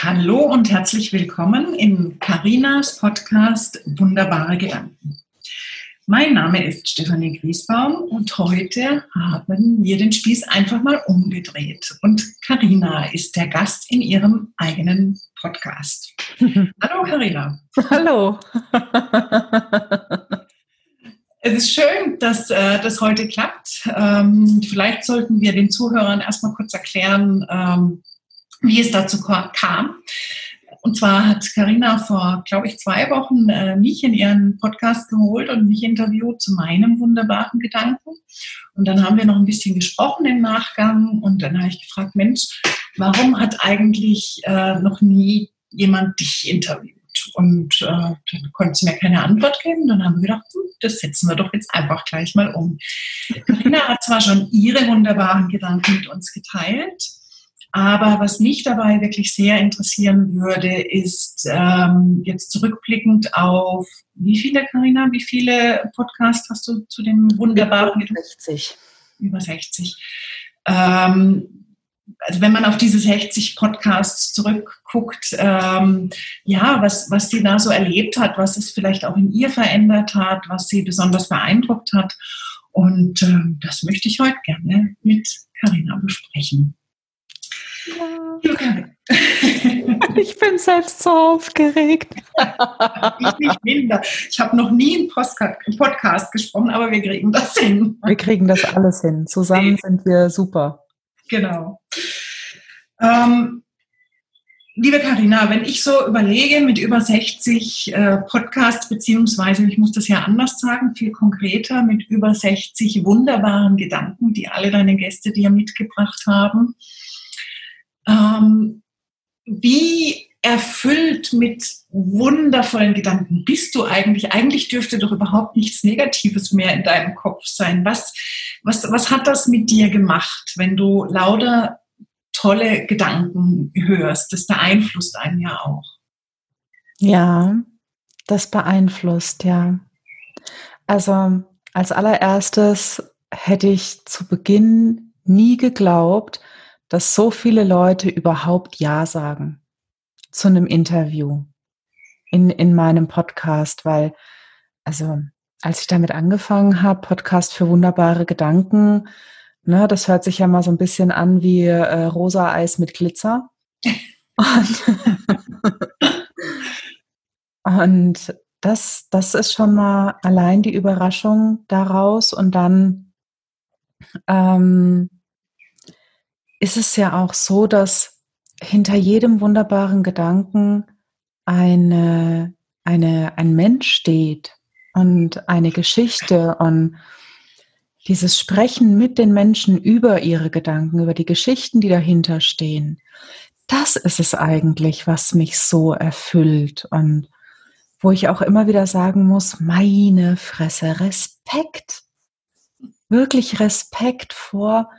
Hallo und herzlich willkommen in Carinas Podcast Wunderbare Gedanken. Mein Name ist Stefanie Griesbaum und heute haben wir den Spieß einfach mal umgedreht. Und Carina ist der Gast in ihrem eigenen Podcast. Hallo Carina. Hallo. Es ist schön, dass äh, das heute klappt. Ähm, vielleicht sollten wir den Zuhörern erstmal kurz erklären, ähm, wie es dazu kam. Und zwar hat Karina vor, glaube ich, zwei Wochen äh, mich in ihren Podcast geholt und mich interviewt zu meinem wunderbaren Gedanken. Und dann haben wir noch ein bisschen gesprochen im Nachgang und dann habe ich gefragt, Mensch, warum hat eigentlich äh, noch nie jemand dich interviewt? Und äh, dann konnte sie mir keine Antwort geben. Dann haben wir gedacht, hm, das setzen wir doch jetzt einfach gleich mal um. Karina hat zwar schon ihre wunderbaren Gedanken mit uns geteilt, aber was mich dabei wirklich sehr interessieren würde, ist ähm, jetzt zurückblickend auf wie viele, Karina, wie viele Podcasts hast du zu dem wunderbaren? Über 60. Über 60. Ähm, also wenn man auf diese 60 Podcasts zurückguckt, ähm, ja, was, was sie da so erlebt hat, was es vielleicht auch in ihr verändert hat, was sie besonders beeindruckt hat. Und ähm, das möchte ich heute gerne mit Karina besprechen. Ich bin selbst so aufgeregt. Ich nicht minder. Ich habe noch nie einen Podcast gesprochen, aber wir kriegen das hin. Wir kriegen das alles hin. Zusammen sind wir super. Genau. Ähm, liebe Karina, wenn ich so überlege mit über 60 äh, Podcasts, beziehungsweise ich muss das ja anders sagen, viel konkreter, mit über 60 wunderbaren Gedanken, die alle deine Gäste dir mitgebracht haben, ähm, wie erfüllt mit wundervollen Gedanken bist du eigentlich? Eigentlich dürfte doch überhaupt nichts Negatives mehr in deinem Kopf sein. Was, was, was hat das mit dir gemacht, wenn du lauter tolle Gedanken hörst? Das beeinflusst einen ja auch. Ja, das beeinflusst, ja. Also als allererstes hätte ich zu Beginn nie geglaubt, dass so viele Leute überhaupt Ja sagen zu einem Interview in, in meinem Podcast, weil, also, als ich damit angefangen habe, Podcast für wunderbare Gedanken, ne, das hört sich ja mal so ein bisschen an wie äh, rosa Eis mit Glitzer. Und, und das, das ist schon mal allein die Überraschung daraus. Und dann ähm, ist es ja auch so, dass hinter jedem wunderbaren Gedanken eine, eine, ein Mensch steht und eine Geschichte und dieses Sprechen mit den Menschen über ihre Gedanken, über die Geschichten, die dahinter stehen, das ist es eigentlich, was mich so erfüllt und wo ich auch immer wieder sagen muss, meine Fresse, Respekt, wirklich Respekt vor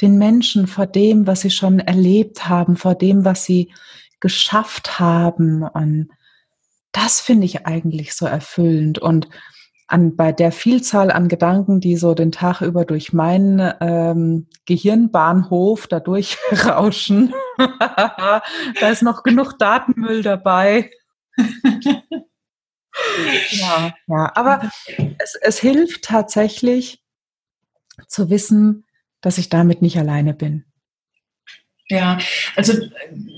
den Menschen vor dem, was sie schon erlebt haben, vor dem, was sie geschafft haben. Und das finde ich eigentlich so erfüllend. Und an, bei der Vielzahl an Gedanken, die so den Tag über durch meinen ähm, Gehirnbahnhof da durchrauschen, da ist noch genug Datenmüll dabei. ja, ja, aber es, es hilft tatsächlich zu wissen, dass ich damit nicht alleine bin. Ja, also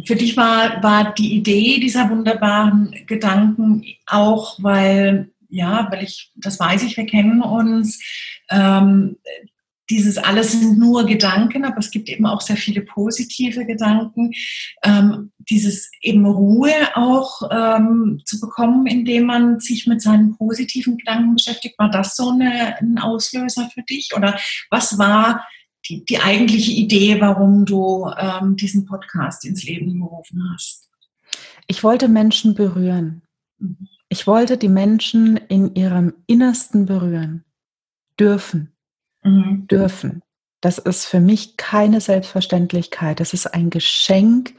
für dich war, war die Idee dieser wunderbaren Gedanken auch, weil, ja, weil ich, das weiß ich, wir kennen uns, ähm, dieses alles sind nur Gedanken, aber es gibt eben auch sehr viele positive Gedanken. Ähm, dieses eben Ruhe auch ähm, zu bekommen, indem man sich mit seinen positiven Gedanken beschäftigt, war das so eine, ein Auslöser für dich? Oder was war die, die eigentliche Idee, warum du ähm, diesen Podcast ins Leben gerufen hast? Ich wollte Menschen berühren. Mhm. Ich wollte die Menschen in ihrem Innersten berühren. Dürfen. Mhm. Dürfen. Das ist für mich keine Selbstverständlichkeit. Das ist ein Geschenk,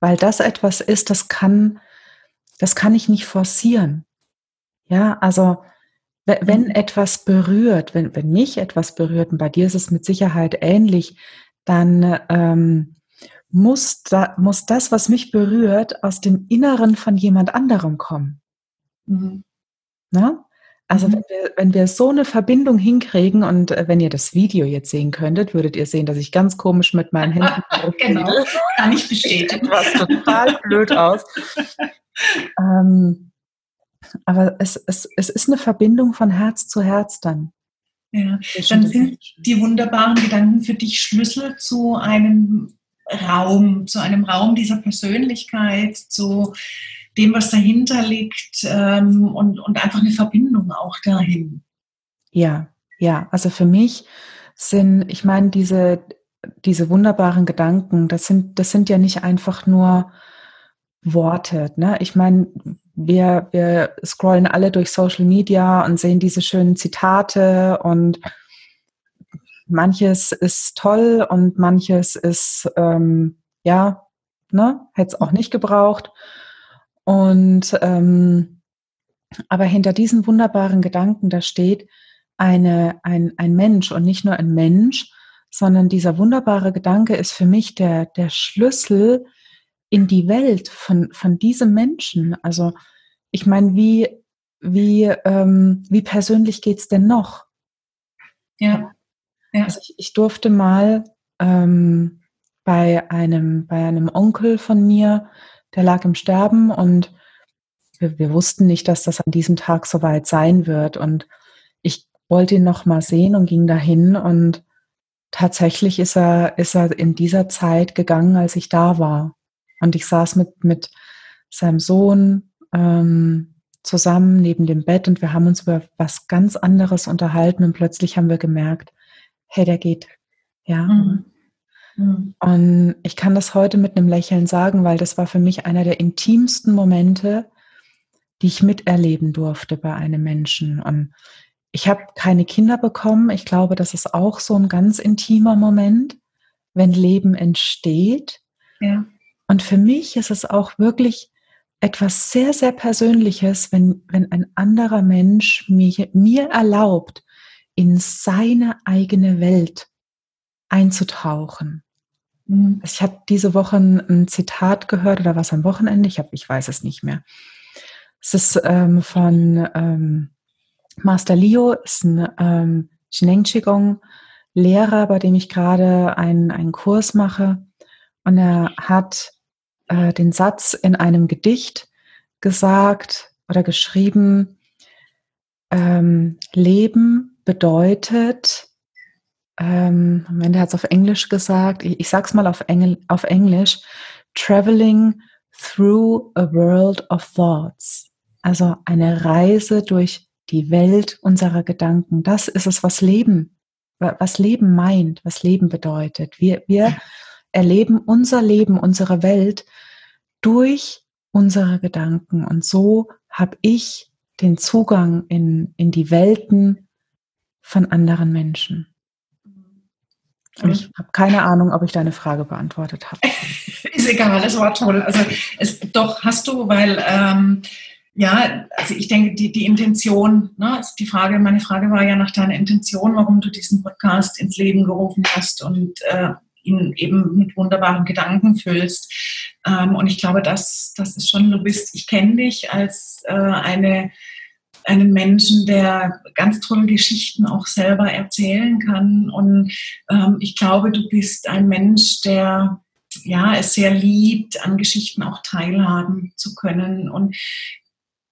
weil das etwas ist, das kann, das kann ich nicht forcieren. Ja, also wenn mhm. etwas berührt, wenn, wenn mich etwas berührt, und bei dir ist es mit Sicherheit ähnlich, dann ähm, muss, da, muss das, was mich berührt, aus dem Inneren von jemand anderem kommen. Mhm. Na? Also mhm. wenn, wir, wenn wir so eine Verbindung hinkriegen und äh, wenn ihr das Video jetzt sehen könntet, würdet ihr sehen, dass ich ganz komisch mit meinen Händen genau, kann ich bestätigen. Was total blöd aus. ähm, aber es, es, es ist eine Verbindung von Herz zu Herz dann. Ja, dann sind die wunderbaren Gedanken für dich Schlüssel zu einem Raum, zu einem Raum dieser Persönlichkeit, zu dem, was dahinter liegt ähm, und, und einfach eine Verbindung auch dahin. Ja, ja, also für mich sind, ich meine, diese, diese wunderbaren Gedanken, das sind, das sind ja nicht einfach nur Worte. Ne? Ich meine, wir, wir scrollen alle durch Social Media und sehen diese schönen Zitate und manches ist toll und manches ist, ähm, ja, ne, hätte es auch nicht gebraucht. Und ähm, aber hinter diesen wunderbaren Gedanken, da steht eine, ein, ein Mensch und nicht nur ein Mensch, sondern dieser wunderbare Gedanke ist für mich der, der Schlüssel in die Welt von, von diesem Menschen. Also ich meine, wie, wie, ähm, wie persönlich geht's denn noch? Ja. ja. Also ich, ich durfte mal ähm, bei einem, bei einem Onkel von mir, der lag im Sterben und wir, wir wussten nicht, dass das an diesem Tag soweit sein wird. Und ich wollte ihn noch mal sehen und ging dahin und tatsächlich ist er, ist er in dieser Zeit gegangen, als ich da war. Und ich saß mit, mit seinem Sohn ähm, zusammen neben dem Bett und wir haben uns über was ganz anderes unterhalten und plötzlich haben wir gemerkt, hey, der geht. Ja. Mhm. Mhm. Und ich kann das heute mit einem Lächeln sagen, weil das war für mich einer der intimsten Momente, die ich miterleben durfte bei einem Menschen. Und ich habe keine Kinder bekommen. Ich glaube, das ist auch so ein ganz intimer Moment, wenn Leben entsteht. Ja. Und für mich ist es auch wirklich etwas sehr, sehr Persönliches, wenn, wenn ein anderer Mensch mir, mir erlaubt, in seine eigene Welt einzutauchen. Mhm. Ich habe diese Woche ein, Zitat gehört oder was am Wochenende, ich, hab, ich weiß es nicht mehr. Es ist ähm, von ähm, Master Leo, ist ein ähm, Shineng Qigong Lehrer, bei dem ich gerade einen, einen Kurs mache. Und er hat äh, den Satz in einem Gedicht gesagt oder geschrieben, ähm, Leben bedeutet, ähm, am Ende hat es auf Englisch gesagt, ich, ich sag's mal auf, Engl auf Englisch, traveling through a world of thoughts. Also eine Reise durch die Welt unserer Gedanken. Das ist es, was Leben, was Leben meint, was Leben bedeutet. Wir, wir erleben unser Leben, unsere Welt durch unsere Gedanken. Und so habe ich den Zugang in, in die Welten von anderen Menschen. Und ich habe keine Ahnung, ob ich deine Frage beantwortet habe. Ist egal, das war toll. Also es, doch hast du, weil ähm, ja, also ich denke, die, die Intention, ne, also die Frage, meine Frage war ja nach deiner Intention, warum du diesen Podcast ins Leben gerufen hast und äh, ihn eben mit wunderbaren Gedanken füllst. Ähm, und ich glaube, das, das ist schon, du bist, ich kenne dich als äh, eine einen Menschen, der ganz tolle Geschichten auch selber erzählen kann. Und ähm, ich glaube, du bist ein Mensch, der ja es sehr liebt, an Geschichten auch teilhaben zu können und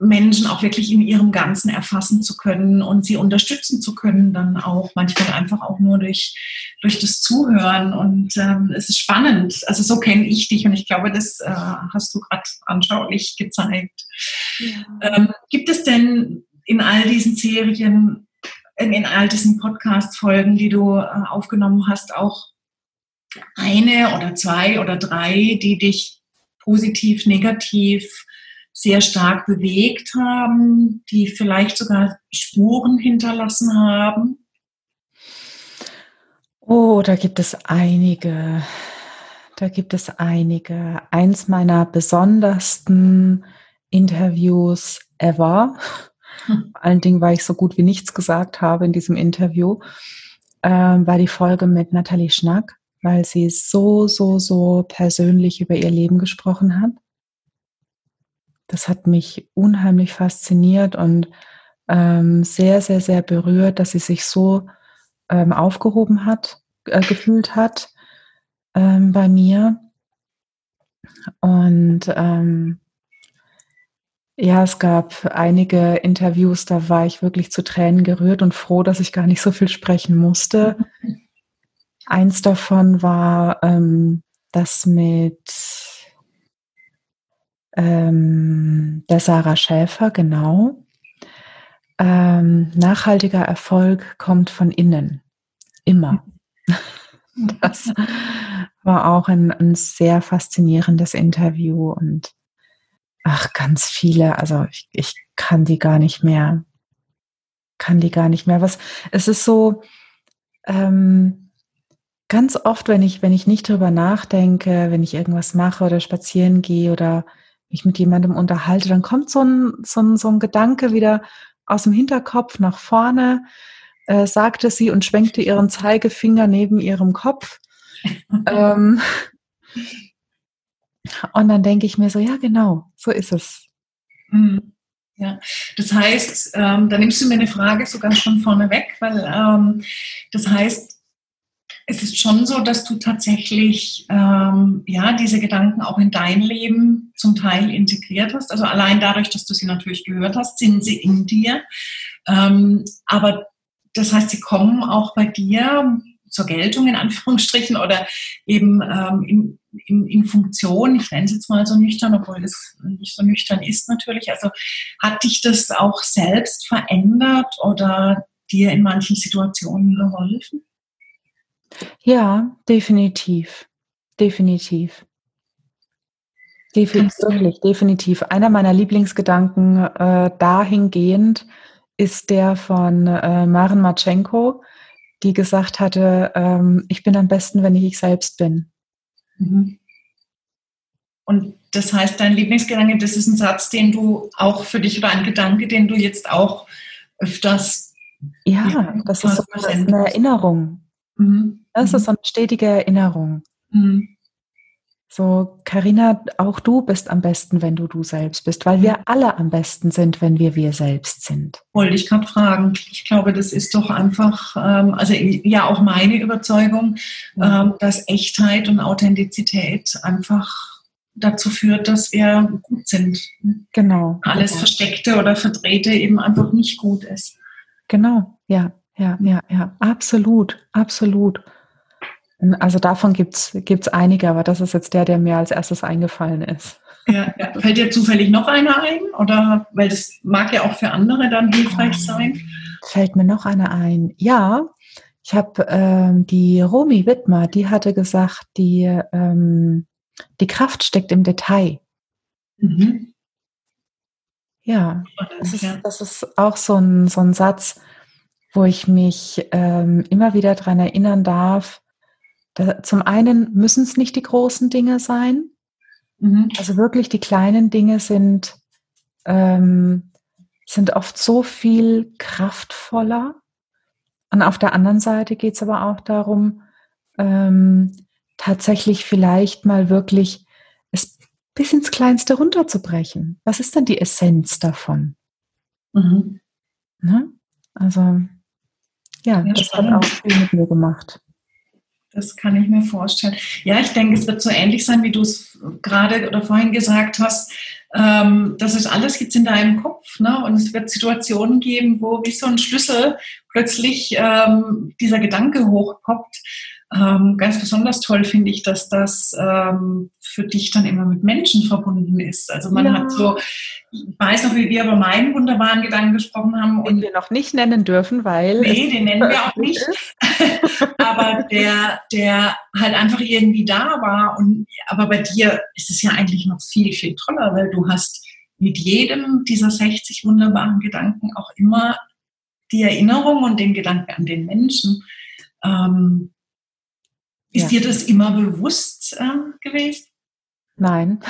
Menschen auch wirklich in ihrem Ganzen erfassen zu können und sie unterstützen zu können, dann auch manchmal einfach auch nur durch, durch das Zuhören. Und ähm, es ist spannend. Also so kenne ich dich und ich glaube, das äh, hast du gerade anschaulich gezeigt. Ja. Ähm, gibt es denn in all diesen Serien, in, in all diesen Podcast-Folgen, die du äh, aufgenommen hast, auch eine oder zwei oder drei, die dich positiv, negativ sehr stark bewegt haben, die vielleicht sogar Spuren hinterlassen haben? Oh, da gibt es einige. Da gibt es einige. Eins meiner besondersten Interviews ever, hm. vor allen Dingen, weil ich so gut wie nichts gesagt habe in diesem Interview, äh, war die Folge mit Nathalie Schnack. weil sie so, so, so persönlich über ihr Leben gesprochen hat. Das hat mich unheimlich fasziniert und ähm, sehr, sehr, sehr berührt, dass sie sich so ähm, aufgehoben hat, äh, gefühlt hat ähm, bei mir. Und ähm, ja, es gab einige Interviews, da war ich wirklich zu Tränen gerührt und froh, dass ich gar nicht so viel sprechen musste. Eins davon war ähm, das mit ähm, der Sarah Schäfer, genau. Ähm, nachhaltiger Erfolg kommt von innen. Immer. Das war auch ein, ein sehr faszinierendes Interview und ach, ganz viele. Also ich, ich kann die gar nicht mehr, kann die gar nicht mehr. Was, es ist so, ähm, ganz oft, wenn ich, wenn ich nicht drüber nachdenke, wenn ich irgendwas mache oder spazieren gehe oder mich mit jemandem unterhalte, dann kommt so ein, so ein, so ein Gedanke wieder aus dem Hinterkopf nach vorne, äh, sagte sie und schwenkte ihren Zeigefinger neben ihrem Kopf. ähm, und dann denke ich mir so, ja, genau, so ist es. Mhm. Ja, das heißt, ähm, da nimmst du mir eine Frage sogar schon vorne weg, weil ähm, das heißt, es ist schon so, dass du tatsächlich ähm, ja diese Gedanken auch in dein Leben zum Teil integriert hast. Also allein dadurch, dass du sie natürlich gehört hast, sind sie in dir. Ähm, aber das heißt, sie kommen auch bei dir zur Geltung in Anführungsstrichen oder eben ähm, in, in, in Funktion, ich nenne es jetzt mal so nüchtern, obwohl es nicht so nüchtern ist natürlich. Also hat dich das auch selbst verändert oder dir in manchen Situationen geholfen? Ja, definitiv. Definitiv. Definitiv, wirklich, definitiv. Einer meiner Lieblingsgedanken äh, dahingehend ist der von äh, Maren Matschenko, die gesagt hatte, ähm, ich bin am besten, wenn ich ich selbst bin. Mhm. Und das heißt, dein Lieblingsgedanke, das ist ein Satz, den du auch für dich oder ein Gedanke, den du jetzt auch öfters. Ja, das ist so eine Erinnerung. Mhm. Das ist so eine stetige Erinnerung. Mhm. So, Karina, auch du bist am besten, wenn du du selbst bist, weil wir alle am besten sind, wenn wir wir selbst sind. Wollte ich gerade fragen. Ich glaube, das ist doch einfach, ähm, also ja auch meine Überzeugung, mhm. ähm, dass Echtheit und Authentizität einfach dazu führt, dass wir gut sind. Genau. Alles genau. Versteckte oder Verdrehte eben einfach nicht gut ist. Genau, ja, ja, ja, ja, absolut, absolut. Also davon gibt es einige, aber das ist jetzt der, der mir als erstes eingefallen ist. Ja, ja. Fällt dir zufällig noch einer ein? Oder weil das mag ja auch für andere dann hilfreich ähm, sein? Fällt mir noch einer ein? Ja, ich habe ähm, die Romy Wittmer, die hatte gesagt, die, ähm, die Kraft steckt im Detail. Mhm. Ja, das ist, das ist auch so ein, so ein Satz, wo ich mich ähm, immer wieder daran erinnern darf, da, zum einen müssen es nicht die großen Dinge sein. Mhm. Also wirklich die kleinen Dinge sind, ähm, sind oft so viel kraftvoller. Und auf der anderen Seite geht es aber auch darum, ähm, tatsächlich vielleicht mal wirklich es bis ins Kleinste runterzubrechen. Was ist denn die Essenz davon? Mhm. Ne? Also, ja, ja das spannend. hat auch viel mit mir gemacht. Das kann ich mir vorstellen. Ja, ich denke, es wird so ähnlich sein, wie du es gerade oder vorhin gesagt hast. Ähm, das ist alles es in deinem Kopf. Ne? Und es wird Situationen geben, wo wie so ein Schlüssel plötzlich ähm, dieser Gedanke hochpoppt. Ähm, ganz besonders toll finde ich, dass das ähm, für dich dann immer mit Menschen verbunden ist. Also man ja. hat so, ich weiß noch, wie wir über meinen wunderbaren Gedanken gesprochen haben. Den und wir noch nicht nennen dürfen, weil. Nee, den nennen wir auch nicht. aber der, der halt einfach irgendwie da war. Und, aber bei dir ist es ja eigentlich noch viel, viel toller, weil du hast mit jedem dieser 60 wunderbaren Gedanken auch immer die Erinnerung und den Gedanken an den Menschen. Ähm, ist ja. dir das immer bewusst äh, gewesen? Nein.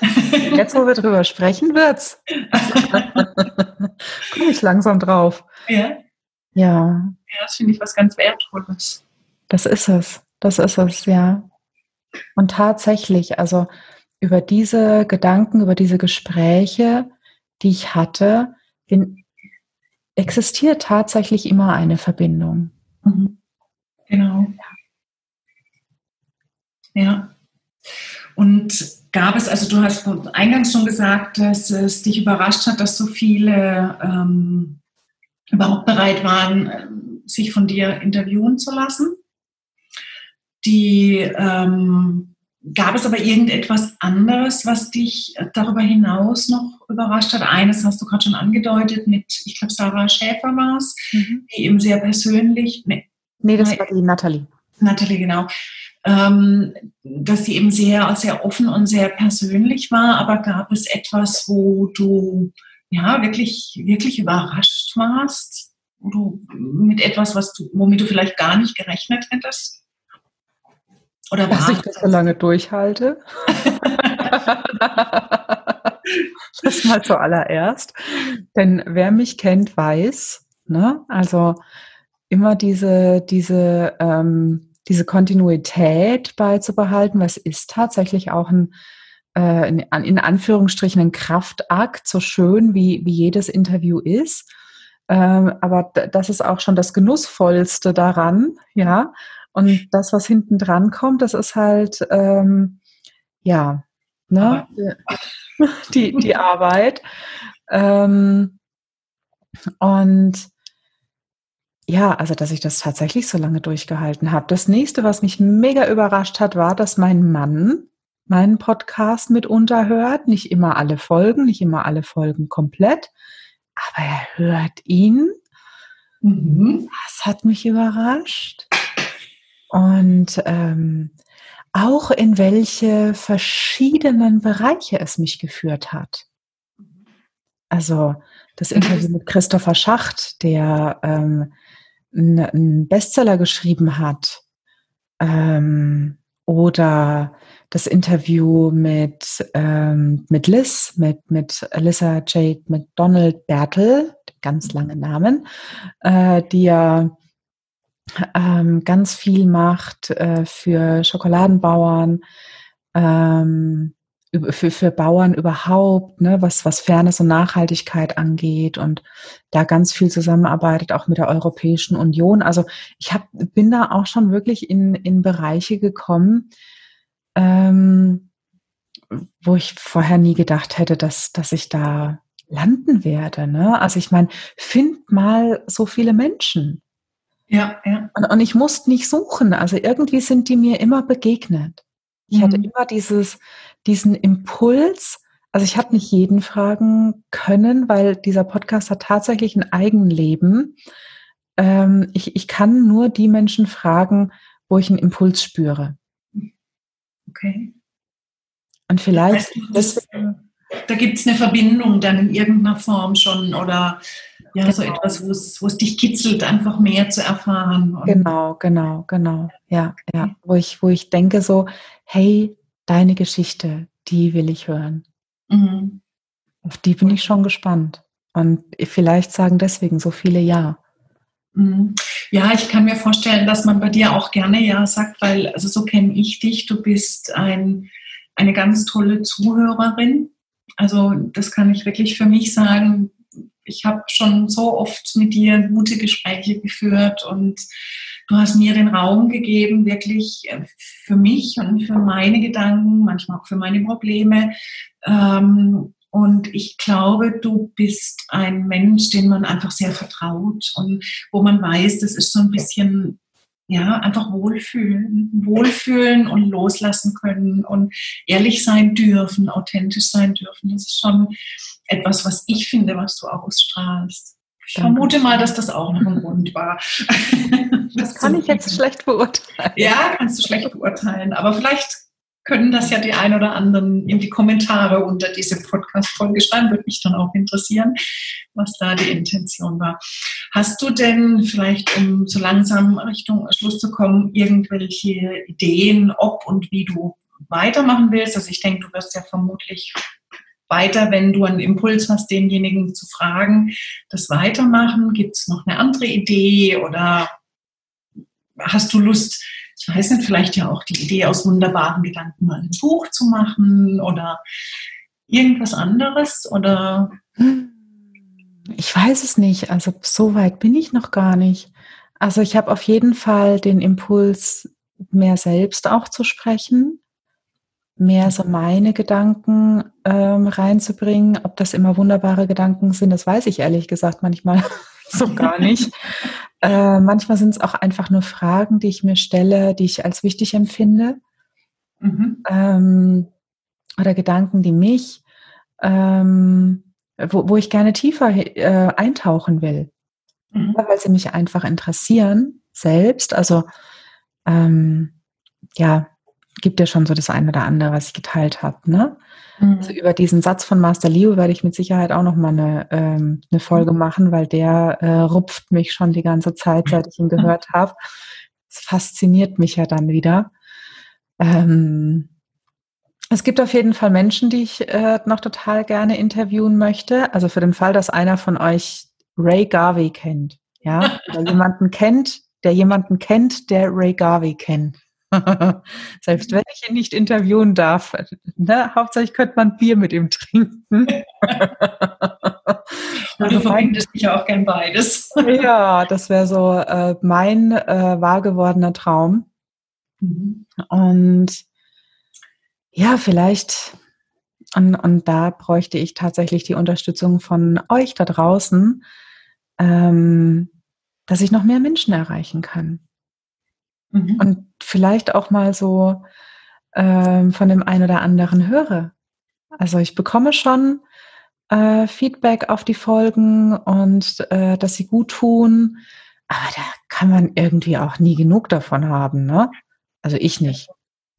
Jetzt, wo wir drüber sprechen, wird's. Komme ich langsam drauf. Ja. Ja. Ja, das finde ich was ganz Wertvolles. Das ist es. das ist es, ja. Und tatsächlich, also über diese Gedanken, über diese Gespräche, die ich hatte, bin, existiert tatsächlich immer eine Verbindung. Mhm. Genau. Ja. Ja. Und gab es, also du hast eingangs schon gesagt, dass es dich überrascht hat, dass so viele ähm, überhaupt bereit waren, sich von dir interviewen zu lassen. Die ähm, gab es aber irgendetwas anderes, was dich darüber hinaus noch überrascht hat? Eines hast du gerade schon angedeutet mit, ich glaube, Sarah Schäfer war es, mhm. die eben sehr persönlich. Nee, nee das war die Nathalie. Nathalie, genau. Ähm, dass sie eben sehr, sehr offen und sehr persönlich war, aber gab es etwas, wo du ja wirklich, wirklich überrascht warst? Du mit etwas, was du, womit du vielleicht gar nicht gerechnet hättest? Oder Dass ich das so lange durchhalte. das mal zuallererst. Denn wer mich kennt, weiß, ne? also immer diese, diese, ähm, diese Kontinuität beizubehalten, was ist tatsächlich auch ein, äh, in, in, Anführungsstrichen ein Kraftakt, so schön wie, wie jedes Interview ist. Ähm, aber das ist auch schon das Genussvollste daran, ja. Und das, was hinten dran kommt, das ist halt, ähm, ja, ne, die, die Arbeit. Ähm, und ja, also dass ich das tatsächlich so lange durchgehalten habe. Das nächste, was mich mega überrascht hat, war, dass mein Mann meinen Podcast mitunter hört. Nicht immer alle Folgen, nicht immer alle Folgen komplett, aber er hört ihn. Mhm. Das hat mich überrascht und ähm, auch in welche verschiedenen Bereiche es mich geführt hat. Also das Interview mit Christopher Schacht, der ähm, einen Bestseller geschrieben hat, ähm, oder das Interview mit, ähm, mit Liz, mit, mit Alyssa Jade McDonald Bertel, ganz lange Namen, äh, die ja ähm, ganz viel macht äh, für Schokoladenbauern, ähm, für, für Bauern überhaupt, ne, was, was Fairness und Nachhaltigkeit angeht und da ganz viel zusammenarbeitet, auch mit der Europäischen Union. Also ich hab, bin da auch schon wirklich in, in Bereiche gekommen, ähm, wo ich vorher nie gedacht hätte, dass, dass ich da landen werde. Ne? Also ich meine, find mal so viele Menschen. Ja, ja. Und, und ich musste nicht suchen. Also irgendwie sind die mir immer begegnet. Ich mhm. hatte immer dieses, diesen Impuls. Also ich habe nicht jeden fragen können, weil dieser Podcast hat tatsächlich ein Eigenleben. Ähm, ich, ich kann nur die Menschen fragen, wo ich einen Impuls spüre. Okay. Und vielleicht. Heißt, das, da gibt es eine Verbindung dann in irgendeiner Form schon oder ja, genau. so etwas, wo es dich kitzelt, einfach mehr zu erfahren. genau, genau, genau. Ja, ja. Wo ich, wo ich denke so, hey, deine Geschichte, die will ich hören. Mhm. Auf die bin ich schon gespannt. Und vielleicht sagen deswegen so viele Ja. Mhm. Ja, ich kann mir vorstellen, dass man bei dir auch gerne Ja sagt, weil, also so kenne ich dich, du bist ein, eine ganz tolle Zuhörerin. Also das kann ich wirklich für mich sagen ich habe schon so oft mit dir gute Gespräche geführt und du hast mir den Raum gegeben, wirklich äh, für mich und für meine Gedanken, manchmal auch für meine Probleme. Ähm, und ich glaube, du bist ein Mensch, den man einfach sehr vertraut und wo man weiß, das ist so ein bisschen ja, einfach wohlfühlen, wohlfühlen und loslassen können und ehrlich sein dürfen, authentisch sein dürfen. Das ist schon etwas, was ich finde, was du ausstrahlst. Ich Danke. vermute mal, dass das auch noch ein Grund war. Das kann ich jetzt schlecht beurteilen. Ja, kannst du schlecht beurteilen. Aber vielleicht können das ja die ein oder anderen in die Kommentare unter diese Podcast-Folge schreiben. Würde mich dann auch interessieren, was da die Intention war. Hast du denn vielleicht, um so langsam Richtung Schluss zu kommen, irgendwelche Ideen, ob und wie du weitermachen willst? Also ich denke, du wirst ja vermutlich weiter, wenn du einen Impuls hast, denjenigen zu fragen, das weitermachen? Gibt es noch eine andere Idee oder hast du Lust, ich weiß nicht, vielleicht ja auch die Idee aus wunderbaren Gedanken mal ein Buch zu machen oder irgendwas anderes oder? Ich weiß es nicht. Also so weit bin ich noch gar nicht. Also ich habe auf jeden Fall den Impuls, mehr selbst auch zu sprechen, mehr so meine Gedanken ähm, reinzubringen. Ob das immer wunderbare Gedanken sind, das weiß ich ehrlich gesagt manchmal so gar nicht. Äh, manchmal sind es auch einfach nur Fragen, die ich mir stelle, die ich als wichtig empfinde. Mhm. Ähm, oder Gedanken, die mich, ähm, wo, wo ich gerne tiefer äh, eintauchen will mhm. weil sie mich einfach interessieren selbst. Also ähm, ja, gibt ja schon so das eine oder andere, was ich geteilt habe. Ne? Mhm. Also über diesen Satz von Master Leo werde ich mit Sicherheit auch noch mal eine, ähm, eine Folge machen, weil der äh, rupft mich schon die ganze Zeit, seit ich ihn gehört habe. Es fasziniert mich ja dann wieder. Ähm, es gibt auf jeden Fall Menschen, die ich äh, noch total gerne interviewen möchte. Also für den Fall, dass einer von euch Ray Garvey kennt. Ja, oder jemanden kennt, der jemanden kennt, der Ray Garvey kennt. Selbst wenn ich ihn nicht interviewen darf, ne, hauptsächlich könnte man Bier mit ihm trinken. Und du verbindest mich ja auch gern beides. ja, das wäre so äh, mein äh, wahr gewordener Traum. Mhm. Und ja, vielleicht, und, und da bräuchte ich tatsächlich die Unterstützung von euch da draußen, ähm, dass ich noch mehr Menschen erreichen kann. Mhm. Und vielleicht auch mal so ähm, von dem einen oder anderen höre. Also ich bekomme schon äh, Feedback auf die Folgen und äh, dass sie gut tun, aber da kann man irgendwie auch nie genug davon haben, ne? Also ich nicht.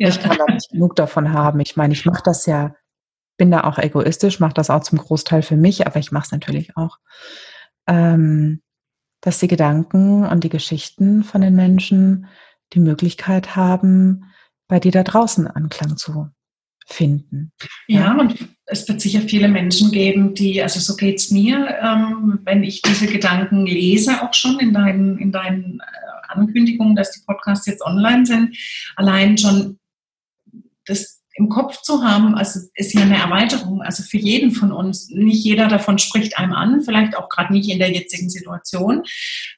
Ja. Ich kann da nicht genug davon haben. Ich meine, ich mache das ja, bin da auch egoistisch, mache das auch zum Großteil für mich, aber ich mache es natürlich auch ähm, dass die Gedanken und die Geschichten von den Menschen die Möglichkeit haben, bei dir da draußen Anklang zu finden. Ja, ja und es wird sicher viele Menschen geben, die, also so geht es mir, ähm, wenn ich diese Gedanken lese, auch schon in deinen, in deinen äh, Ankündigungen, dass die Podcasts jetzt online sind, allein schon das im Kopf zu haben, also ist ja eine Erweiterung, also für jeden von uns. Nicht jeder davon spricht einem an, vielleicht auch gerade nicht in der jetzigen Situation,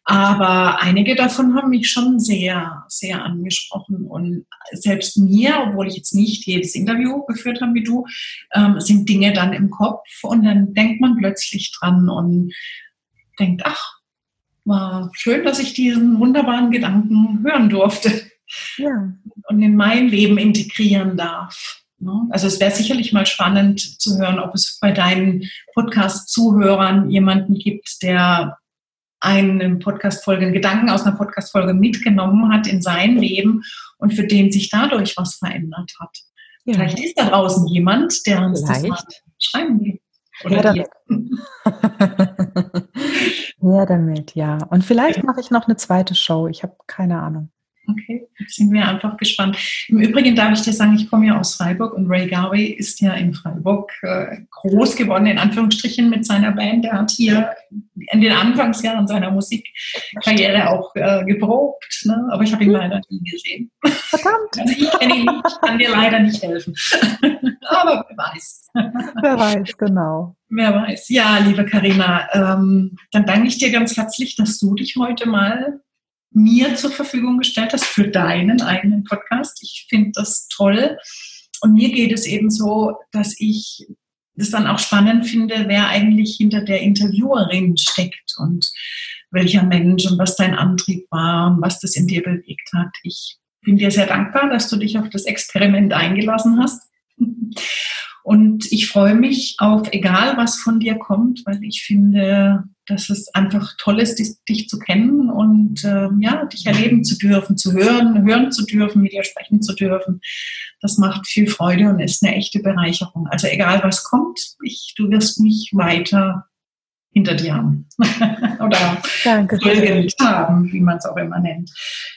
aber einige davon haben mich schon sehr, sehr angesprochen. Und selbst mir, obwohl ich jetzt nicht jedes Interview geführt habe wie du, ähm, sind Dinge dann im Kopf und dann denkt man plötzlich dran und denkt, ach, war schön, dass ich diesen wunderbaren Gedanken hören durfte ja. und in mein Leben integrieren darf. Ne? Also es wäre sicherlich mal spannend zu hören, ob es bei deinen Podcast-Zuhörern jemanden gibt, der einen Podcast-Folge, einen Gedanken aus einer Podcast-Folge mitgenommen hat in sein Leben und für den sich dadurch was verändert hat. Ja. Vielleicht ist da draußen jemand, der uns Vielleicht. das mal schreiben will. Oder ja, damit. ja, damit, ja. Und vielleicht mache ich noch eine zweite Show. Ich habe keine Ahnung. Okay, sind wir einfach gespannt. Im Übrigen darf ich dir sagen, ich komme ja aus Freiburg und Ray Garvey ist ja in Freiburg äh, groß geworden, in Anführungsstrichen, mit seiner Band. Er hat hier in den Anfangsjahren seiner Musikkarriere auch äh, geprobt, ne? aber ich habe ihn hm. leider nie gesehen. Verdammt. Also ich kenne ihn nicht, ich kann dir leider nicht helfen. aber wer weiß. Wer weiß, genau. Wer weiß. Ja, liebe Karina, ähm, dann danke ich dir ganz herzlich, dass du dich heute mal mir zur Verfügung gestellt hast für deinen eigenen Podcast. Ich finde das toll. Und mir geht es eben so, dass ich das dann auch spannend finde, wer eigentlich hinter der Interviewerin steckt und welcher Mensch und was dein Antrieb war und was das in dir bewegt hat. Ich bin dir sehr dankbar, dass du dich auf das Experiment eingelassen hast. Und ich freue mich auf egal, was von dir kommt, weil ich finde, dass es einfach toll ist, dich, zu kennen und äh, ja, dich erleben zu dürfen, zu hören, hören zu dürfen, mit dir sprechen zu dürfen. Das macht viel Freude und ist eine echte Bereicherung. Also egal, was kommt, ich, du wirst mich weiter hinter dir haben oder folgend haben, wie man es auch immer nennt.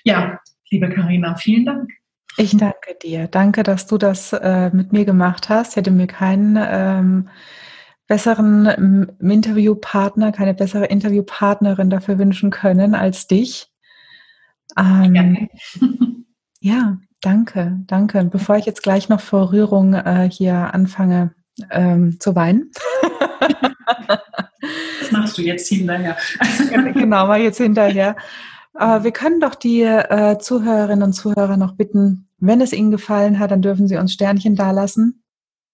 Ja, liebe Karina, vielen Dank. Ich danke dir. Danke, dass du das äh, mit mir gemacht hast. Ich hätte mir keinen ähm, besseren Interviewpartner, keine bessere Interviewpartnerin dafür wünschen können als dich. Ähm, Ja, danke, danke. Bevor ich jetzt gleich noch vor Rührung äh, hier anfange ähm, zu weinen. das machst du jetzt hinterher. genau, mal jetzt hinterher. Aber wir können doch die äh, Zuhörerinnen und Zuhörer noch bitten, wenn es ihnen gefallen hat, dann dürfen sie uns Sternchen dalassen.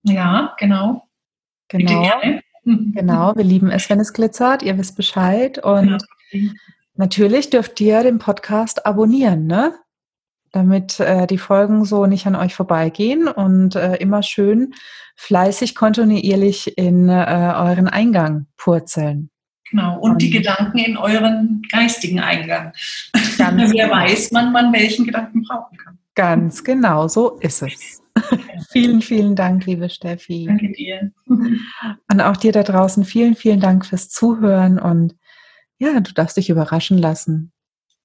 Ja, genau. Genau. Genau, wir lieben es, wenn es glitzert. Ihr wisst Bescheid. Und ja. natürlich dürft ihr den Podcast abonnieren, ne? Damit äh, die Folgen so nicht an euch vorbeigehen und äh, immer schön fleißig kontinuierlich in äh, euren Eingang purzeln. Genau, und, und die Gedanken in euren geistigen Eingang. Wer genau. weiß man, man welchen Gedanken brauchen kann. Ganz genau, so ist es. vielen, vielen Dank, liebe Steffi. Danke dir. Und auch dir da draußen vielen, vielen Dank fürs Zuhören und ja, du darfst dich überraschen lassen,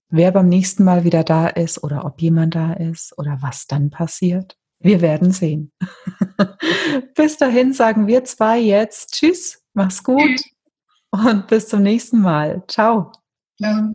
wer beim nächsten Mal wieder da ist oder ob jemand da ist oder was dann passiert. Wir werden sehen. bis dahin sagen wir zwei jetzt Tschüss, mach's gut und bis zum nächsten Mal. Ciao. Ciao.